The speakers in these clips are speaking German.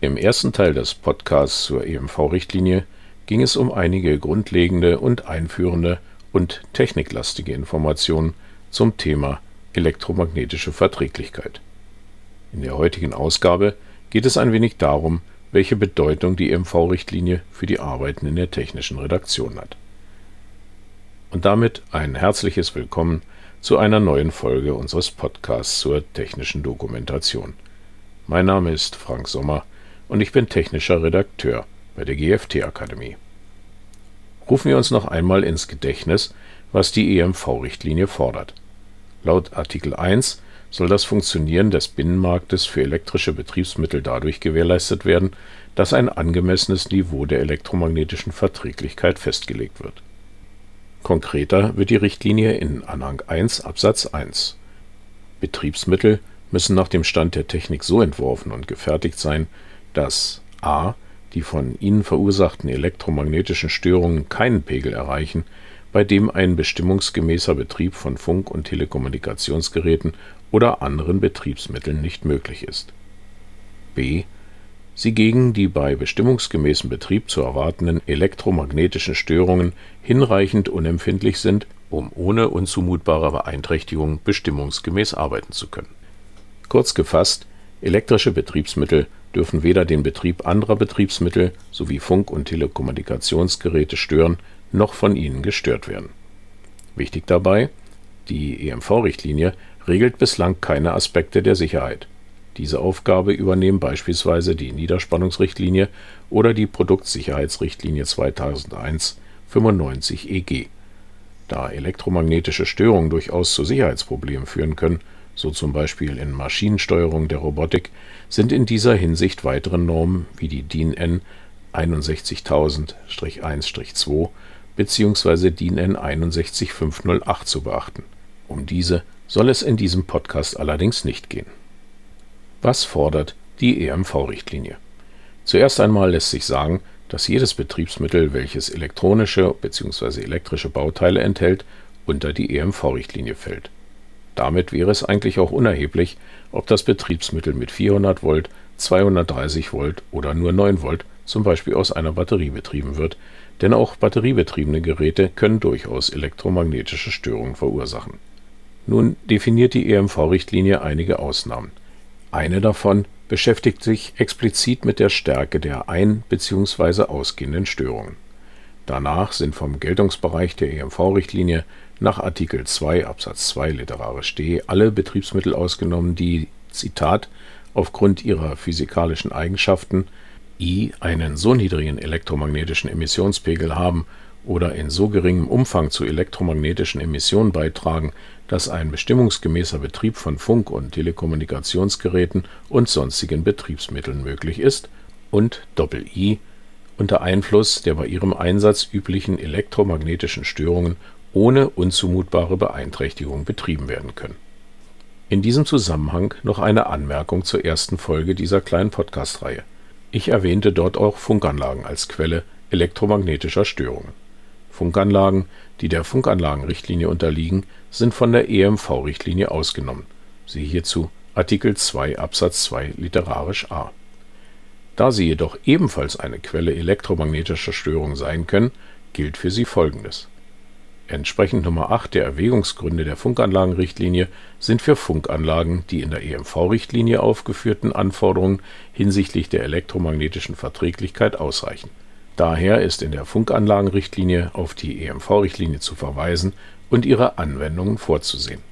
Im ersten Teil des Podcasts zur EMV-Richtlinie ging es um einige grundlegende und einführende und techniklastige Informationen zum Thema elektromagnetische Verträglichkeit. In der heutigen Ausgabe geht es ein wenig darum, welche Bedeutung die EMV-Richtlinie für die Arbeiten in der technischen Redaktion hat. Und damit ein herzliches Willkommen zu einer neuen Folge unseres Podcasts zur technischen Dokumentation. Mein Name ist Frank Sommer und ich bin technischer Redakteur bei der GFT Akademie. Rufen wir uns noch einmal ins Gedächtnis, was die EMV-Richtlinie fordert. Laut Artikel 1 soll das Funktionieren des Binnenmarktes für elektrische Betriebsmittel dadurch gewährleistet werden, dass ein angemessenes Niveau der elektromagnetischen Verträglichkeit festgelegt wird. Konkreter wird die Richtlinie in Anhang 1 Absatz 1. Betriebsmittel müssen nach dem Stand der Technik so entworfen und gefertigt sein, dass a. die von ihnen verursachten elektromagnetischen Störungen keinen Pegel erreichen, bei dem ein bestimmungsgemäßer Betrieb von Funk und Telekommunikationsgeräten oder anderen Betriebsmitteln nicht möglich ist. b. sie gegen die bei bestimmungsgemäßem Betrieb zu erwartenden elektromagnetischen Störungen hinreichend unempfindlich sind, um ohne unzumutbare Beeinträchtigung bestimmungsgemäß arbeiten zu können. Kurz gefasst, elektrische Betriebsmittel dürfen weder den Betrieb anderer Betriebsmittel sowie Funk und Telekommunikationsgeräte stören, noch von ihnen gestört werden. Wichtig dabei: Die EMV-Richtlinie regelt bislang keine Aspekte der Sicherheit. Diese Aufgabe übernehmen beispielsweise die Niederspannungsrichtlinie oder die Produktsicherheitsrichtlinie 2001/95/EG. Da elektromagnetische Störungen durchaus zu Sicherheitsproblemen führen können, so zum Beispiel in Maschinensteuerung der Robotik, sind in dieser Hinsicht weitere Normen wie die DIN N 61000-1-2 bzw. DIN N 61508 zu beachten. Um diese soll es in diesem Podcast allerdings nicht gehen. Was fordert die EMV-Richtlinie? Zuerst einmal lässt sich sagen, dass jedes Betriebsmittel, welches elektronische bzw. elektrische Bauteile enthält, unter die EMV-Richtlinie fällt. Damit wäre es eigentlich auch unerheblich, ob das Betriebsmittel mit 400 Volt, 230 Volt oder nur 9 Volt zum Beispiel aus einer Batterie betrieben wird, denn auch batteriebetriebene Geräte können durchaus elektromagnetische Störungen verursachen. Nun definiert die EMV-Richtlinie einige Ausnahmen. Eine davon beschäftigt sich explizit mit der Stärke der ein- bzw. ausgehenden Störungen. Danach sind vom Geltungsbereich der EMV-Richtlinie nach Artikel 2 Absatz 2 literarisch d alle Betriebsmittel ausgenommen, die Zitat aufgrund ihrer physikalischen Eigenschaften i einen so niedrigen elektromagnetischen Emissionspegel haben oder in so geringem Umfang zu elektromagnetischen Emissionen beitragen, dass ein bestimmungsgemäßer Betrieb von Funk und Telekommunikationsgeräten und sonstigen Betriebsmitteln möglich ist, und i unter Einfluss der bei ihrem Einsatz üblichen elektromagnetischen Störungen ohne unzumutbare Beeinträchtigung betrieben werden können. In diesem Zusammenhang noch eine Anmerkung zur ersten Folge dieser kleinen Podcast-Reihe. Ich erwähnte dort auch Funkanlagen als Quelle elektromagnetischer Störungen. Funkanlagen, die der Funkanlagenrichtlinie unterliegen, sind von der EMV-Richtlinie ausgenommen. Siehe hierzu Artikel 2 Absatz 2 literarisch a. Da sie jedoch ebenfalls eine Quelle elektromagnetischer Störungen sein können, gilt für sie Folgendes. Entsprechend Nummer 8 der Erwägungsgründe der Funkanlagenrichtlinie sind für Funkanlagen die in der EMV-Richtlinie aufgeführten Anforderungen hinsichtlich der elektromagnetischen Verträglichkeit ausreichend Daher ist in der Funkanlagenrichtlinie auf die EMV-Richtlinie zu verweisen und ihre Anwendungen vorzusehen.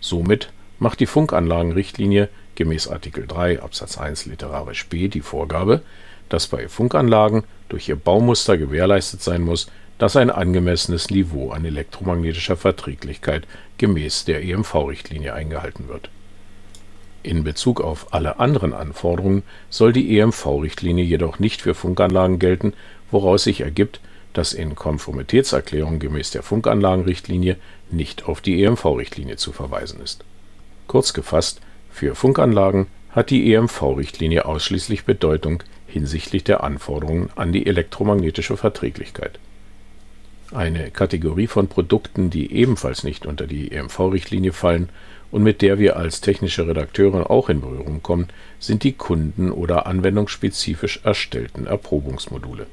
Somit macht die Funkanlagenrichtlinie gemäß Artikel 3 Absatz 1 literarisch b die Vorgabe, dass bei Funkanlagen durch ihr Baumuster gewährleistet sein muss, dass ein angemessenes Niveau an elektromagnetischer Verträglichkeit gemäß der EMV-Richtlinie eingehalten wird. In Bezug auf alle anderen Anforderungen soll die EMV-Richtlinie jedoch nicht für Funkanlagen gelten woraus sich ergibt, dass in Konformitätserklärungen gemäß der Funkanlagenrichtlinie nicht auf die EMV-Richtlinie zu verweisen ist. Kurz gefasst, für Funkanlagen hat die EMV-Richtlinie ausschließlich Bedeutung hinsichtlich der Anforderungen an die elektromagnetische Verträglichkeit. Eine Kategorie von Produkten, die ebenfalls nicht unter die EMV-Richtlinie fallen und mit der wir als technische Redakteure auch in Berührung kommen, sind die kunden- oder anwendungsspezifisch erstellten Erprobungsmodule.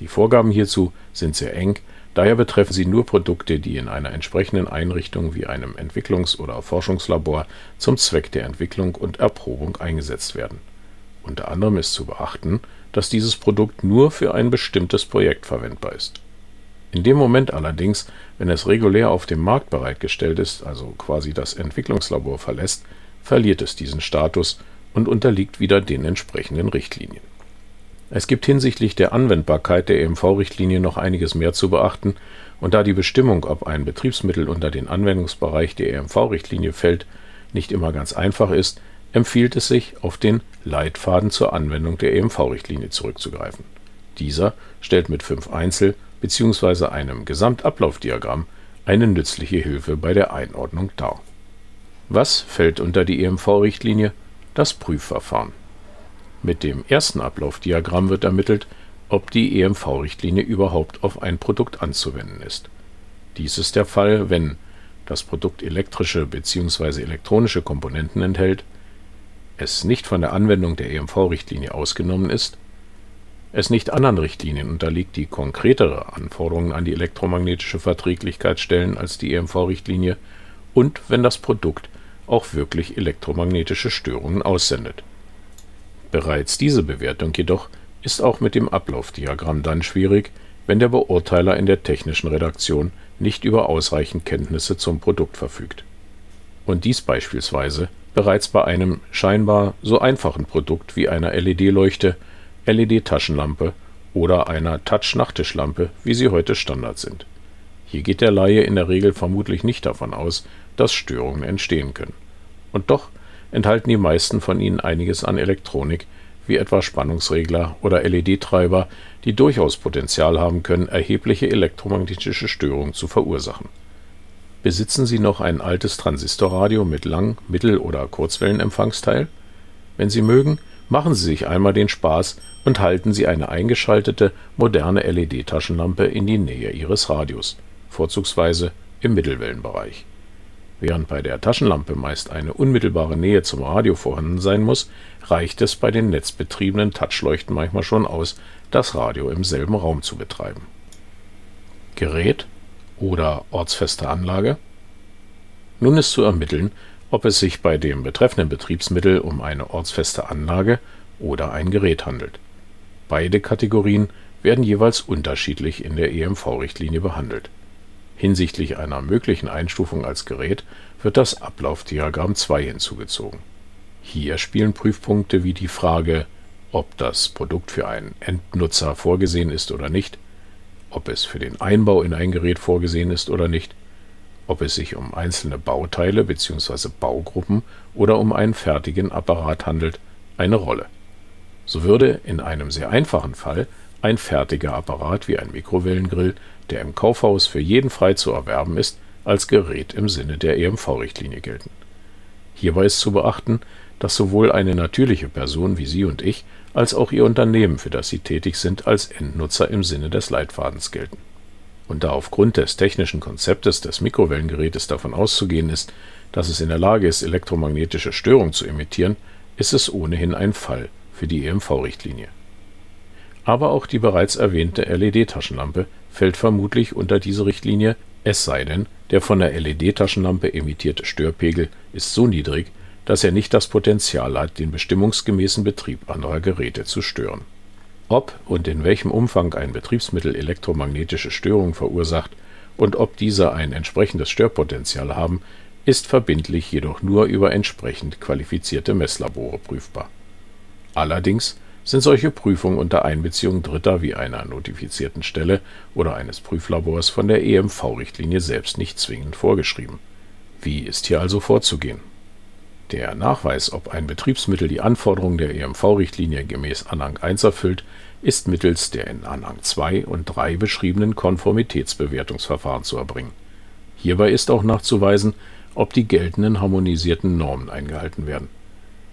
Die Vorgaben hierzu sind sehr eng, daher betreffen sie nur Produkte, die in einer entsprechenden Einrichtung wie einem Entwicklungs- oder Forschungslabor zum Zweck der Entwicklung und Erprobung eingesetzt werden. Unter anderem ist zu beachten, dass dieses Produkt nur für ein bestimmtes Projekt verwendbar ist. In dem Moment allerdings, wenn es regulär auf dem Markt bereitgestellt ist, also quasi das Entwicklungslabor verlässt, verliert es diesen Status und unterliegt wieder den entsprechenden Richtlinien. Es gibt hinsichtlich der Anwendbarkeit der EMV-Richtlinie noch einiges mehr zu beachten, und da die Bestimmung, ob ein Betriebsmittel unter den Anwendungsbereich der EMV-Richtlinie fällt, nicht immer ganz einfach ist, empfiehlt es sich, auf den Leitfaden zur Anwendung der EMV-Richtlinie zurückzugreifen. Dieser stellt mit fünf Einzel- bzw. einem Gesamtablaufdiagramm eine nützliche Hilfe bei der Einordnung dar. Was fällt unter die EMV-Richtlinie? Das Prüfverfahren. Mit dem ersten Ablaufdiagramm wird ermittelt, ob die EMV-Richtlinie überhaupt auf ein Produkt anzuwenden ist. Dies ist der Fall, wenn das Produkt elektrische bzw. elektronische Komponenten enthält, es nicht von der Anwendung der EMV-Richtlinie ausgenommen ist, es nicht anderen Richtlinien unterliegt, die konkretere Anforderungen an die elektromagnetische Verträglichkeit stellen als die EMV-Richtlinie und wenn das Produkt auch wirklich elektromagnetische Störungen aussendet. Bereits diese Bewertung jedoch ist auch mit dem Ablaufdiagramm dann schwierig, wenn der Beurteiler in der technischen Redaktion nicht über ausreichend Kenntnisse zum Produkt verfügt. Und dies beispielsweise bereits bei einem scheinbar so einfachen Produkt wie einer LED-Leuchte, LED-Taschenlampe oder einer Touch-Nachttischlampe, wie sie heute Standard sind. Hier geht der Laie in der Regel vermutlich nicht davon aus, dass Störungen entstehen können. Und doch enthalten die meisten von ihnen einiges an Elektronik, wie etwa Spannungsregler oder LED-Treiber, die durchaus Potenzial haben können, erhebliche elektromagnetische Störungen zu verursachen. Besitzen Sie noch ein altes Transistorradio mit Lang-, Mittel- oder Kurzwellenempfangsteil? Wenn Sie mögen, machen Sie sich einmal den Spaß und halten Sie eine eingeschaltete, moderne LED-Taschenlampe in die Nähe Ihres Radios, vorzugsweise im Mittelwellenbereich. Während bei der Taschenlampe meist eine unmittelbare Nähe zum Radio vorhanden sein muss, reicht es bei den netzbetriebenen Touchleuchten manchmal schon aus, das Radio im selben Raum zu betreiben. Gerät oder ortsfeste Anlage? Nun ist zu ermitteln, ob es sich bei dem betreffenden Betriebsmittel um eine ortsfeste Anlage oder ein Gerät handelt. Beide Kategorien werden jeweils unterschiedlich in der EMV-Richtlinie behandelt. Hinsichtlich einer möglichen Einstufung als Gerät wird das Ablaufdiagramm 2 hinzugezogen. Hier spielen Prüfpunkte wie die Frage, ob das Produkt für einen Endnutzer vorgesehen ist oder nicht, ob es für den Einbau in ein Gerät vorgesehen ist oder nicht, ob es sich um einzelne Bauteile bzw. Baugruppen oder um einen fertigen Apparat handelt, eine Rolle. So würde in einem sehr einfachen Fall ein fertiger Apparat wie ein Mikrowellengrill, der im Kaufhaus für jeden frei zu erwerben ist, als Gerät im Sinne der EMV-Richtlinie gelten. Hierbei ist zu beachten, dass sowohl eine natürliche Person wie Sie und ich als auch Ihr Unternehmen, für das Sie tätig sind, als Endnutzer im Sinne des Leitfadens gelten. Und da aufgrund des technischen Konzeptes des Mikrowellengerätes davon auszugehen ist, dass es in der Lage ist, elektromagnetische Störungen zu emittieren, ist es ohnehin ein Fall für die EMV-Richtlinie. Aber auch die bereits erwähnte LED-Taschenlampe fällt vermutlich unter diese Richtlinie, es sei denn, der von der LED-Taschenlampe emittierte Störpegel ist so niedrig, dass er nicht das Potenzial hat, den bestimmungsgemäßen Betrieb anderer Geräte zu stören. Ob und in welchem Umfang ein Betriebsmittel elektromagnetische Störungen verursacht und ob diese ein entsprechendes Störpotenzial haben, ist verbindlich jedoch nur über entsprechend qualifizierte Messlabore prüfbar. Allerdings sind solche Prüfungen unter Einbeziehung Dritter wie einer notifizierten Stelle oder eines Prüflabors von der EMV-Richtlinie selbst nicht zwingend vorgeschrieben. Wie ist hier also vorzugehen der Nachweis, ob ein Betriebsmittel die Anforderungen der EMV-Richtlinie gemäß Anhang 1 erfüllt, ist mittels der in Anhang 2 und 3 beschriebenen Konformitätsbewertungsverfahren zu erbringen. Hierbei ist auch nachzuweisen, ob die geltenden harmonisierten Normen eingehalten werden.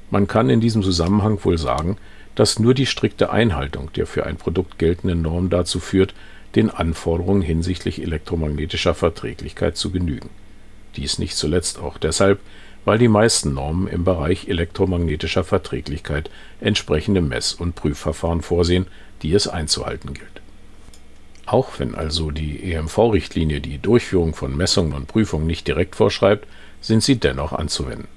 Man kann in diesem Zusammenhang wohl sagen, dass nur die strikte Einhaltung der für ein Produkt geltenden Normen dazu führt, den Anforderungen hinsichtlich elektromagnetischer Verträglichkeit zu genügen. Dies nicht zuletzt auch deshalb, weil die meisten Normen im Bereich elektromagnetischer Verträglichkeit entsprechende Mess- und Prüfverfahren vorsehen, die es einzuhalten gilt. Auch wenn also die EMV-Richtlinie die Durchführung von Messungen und Prüfungen nicht direkt vorschreibt, sind sie dennoch anzuwenden.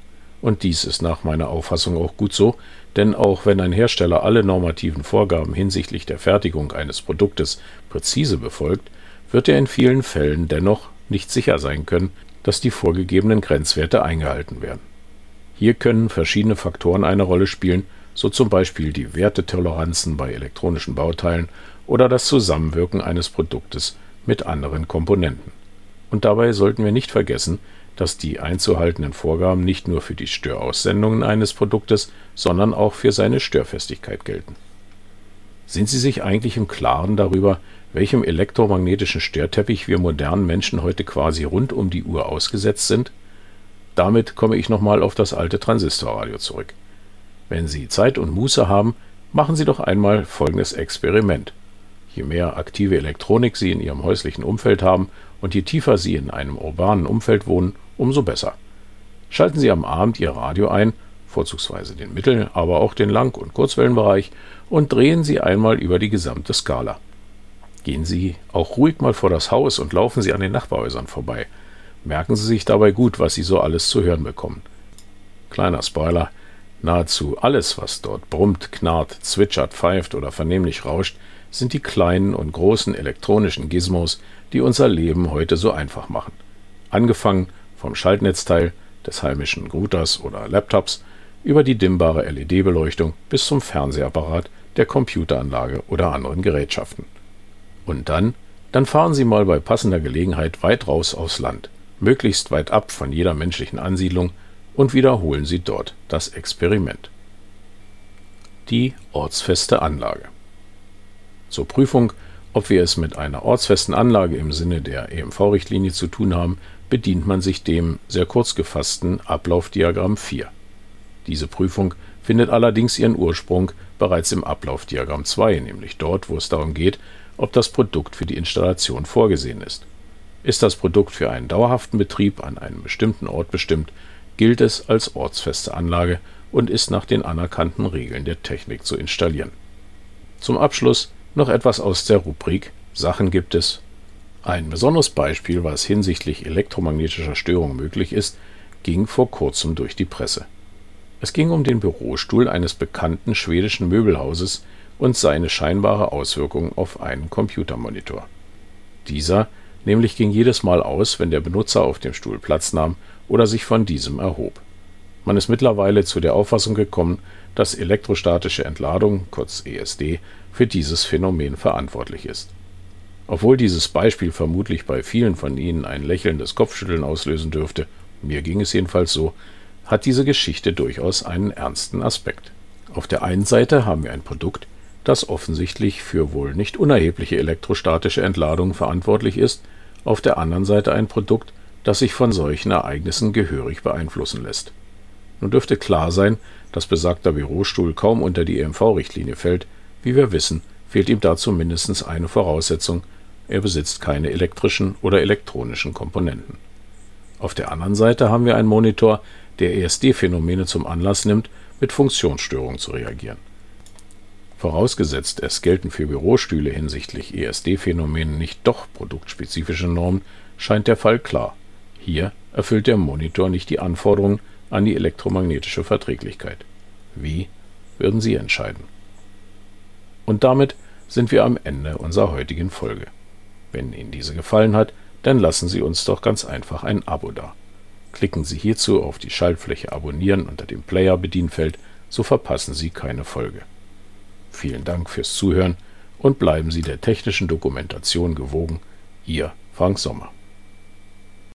Und dies ist nach meiner Auffassung auch gut so, denn auch wenn ein Hersteller alle normativen Vorgaben hinsichtlich der Fertigung eines Produktes präzise befolgt, wird er in vielen Fällen dennoch nicht sicher sein können, dass die vorgegebenen Grenzwerte eingehalten werden. Hier können verschiedene Faktoren eine Rolle spielen, so zum Beispiel die Wertetoleranzen bei elektronischen Bauteilen oder das Zusammenwirken eines Produktes mit anderen Komponenten. Und dabei sollten wir nicht vergessen, dass die einzuhaltenden Vorgaben nicht nur für die Störaussendungen eines Produktes, sondern auch für seine Störfestigkeit gelten. Sind Sie sich eigentlich im Klaren darüber, welchem elektromagnetischen Störteppich wir modernen Menschen heute quasi rund um die Uhr ausgesetzt sind? Damit komme ich nochmal auf das alte Transistorradio zurück. Wenn Sie Zeit und Muße haben, machen Sie doch einmal folgendes Experiment. Je mehr aktive Elektronik Sie in Ihrem häuslichen Umfeld haben und je tiefer Sie in einem urbanen Umfeld wohnen, umso besser. Schalten Sie am Abend Ihr Radio ein, vorzugsweise den Mittel-, aber auch den Lang- und Kurzwellenbereich, und drehen Sie einmal über die gesamte Skala. Gehen Sie auch ruhig mal vor das Haus und laufen Sie an den Nachbarhäusern vorbei. Merken Sie sich dabei gut, was Sie so alles zu hören bekommen. Kleiner Spoiler: Nahezu alles, was dort brummt, knarrt, zwitschert, pfeift oder vernehmlich rauscht, sind die kleinen und großen elektronischen Gizmos, die unser Leben heute so einfach machen. Angefangen vom Schaltnetzteil des heimischen Routers oder Laptops über die dimmbare LED-Beleuchtung bis zum Fernsehapparat, der Computeranlage oder anderen Gerätschaften. Und dann, dann fahren Sie mal bei passender Gelegenheit weit raus aufs Land, möglichst weit ab von jeder menschlichen Ansiedlung und wiederholen Sie dort das Experiment. Die ortsfeste Anlage. Zur Prüfung, ob wir es mit einer ortsfesten Anlage im Sinne der EMV-Richtlinie zu tun haben, bedient man sich dem sehr kurz gefassten Ablaufdiagramm 4. Diese Prüfung findet allerdings ihren Ursprung bereits im Ablaufdiagramm 2, nämlich dort, wo es darum geht, ob das Produkt für die Installation vorgesehen ist. Ist das Produkt für einen dauerhaften Betrieb an einem bestimmten Ort bestimmt, gilt es als ortsfeste Anlage und ist nach den anerkannten Regeln der Technik zu installieren. Zum Abschluss noch etwas aus der Rubrik Sachen gibt es. Ein besonderes Beispiel, was hinsichtlich elektromagnetischer Störung möglich ist, ging vor kurzem durch die Presse. Es ging um den Bürostuhl eines bekannten schwedischen Möbelhauses und seine scheinbare Auswirkung auf einen Computermonitor. Dieser nämlich ging jedes Mal aus, wenn der Benutzer auf dem Stuhl Platz nahm oder sich von diesem erhob. Man ist mittlerweile zu der Auffassung gekommen, dass elektrostatische Entladung kurz (ESD) für dieses Phänomen verantwortlich ist. Obwohl dieses Beispiel vermutlich bei vielen von Ihnen ein lächelndes Kopfschütteln auslösen dürfte (mir ging es jedenfalls so), hat diese Geschichte durchaus einen ernsten Aspekt. Auf der einen Seite haben wir ein Produkt, das offensichtlich für wohl nicht unerhebliche elektrostatische Entladungen verantwortlich ist, auf der anderen Seite ein Produkt, das sich von solchen Ereignissen gehörig beeinflussen lässt. Nun dürfte klar sein, dass besagter Bürostuhl kaum unter die EMV-Richtlinie fällt, wie wir wissen, fehlt ihm dazu mindestens eine Voraussetzung, er besitzt keine elektrischen oder elektronischen Komponenten. Auf der anderen Seite haben wir einen Monitor, der ESD-Phänomene zum Anlass nimmt, mit Funktionsstörungen zu reagieren. Vorausgesetzt, es gelten für Bürostühle hinsichtlich ESD-Phänomenen nicht doch produktspezifische Normen, scheint der Fall klar. Hier erfüllt der Monitor nicht die Anforderungen an die elektromagnetische Verträglichkeit. Wie würden Sie entscheiden? Und damit sind wir am Ende unserer heutigen Folge. Wenn Ihnen diese gefallen hat, dann lassen Sie uns doch ganz einfach ein Abo da. Klicken Sie hierzu auf die Schaltfläche Abonnieren unter dem Player-Bedienfeld, so verpassen Sie keine Folge. Vielen Dank fürs Zuhören und bleiben Sie der technischen Dokumentation gewogen. Ihr Frank Sommer.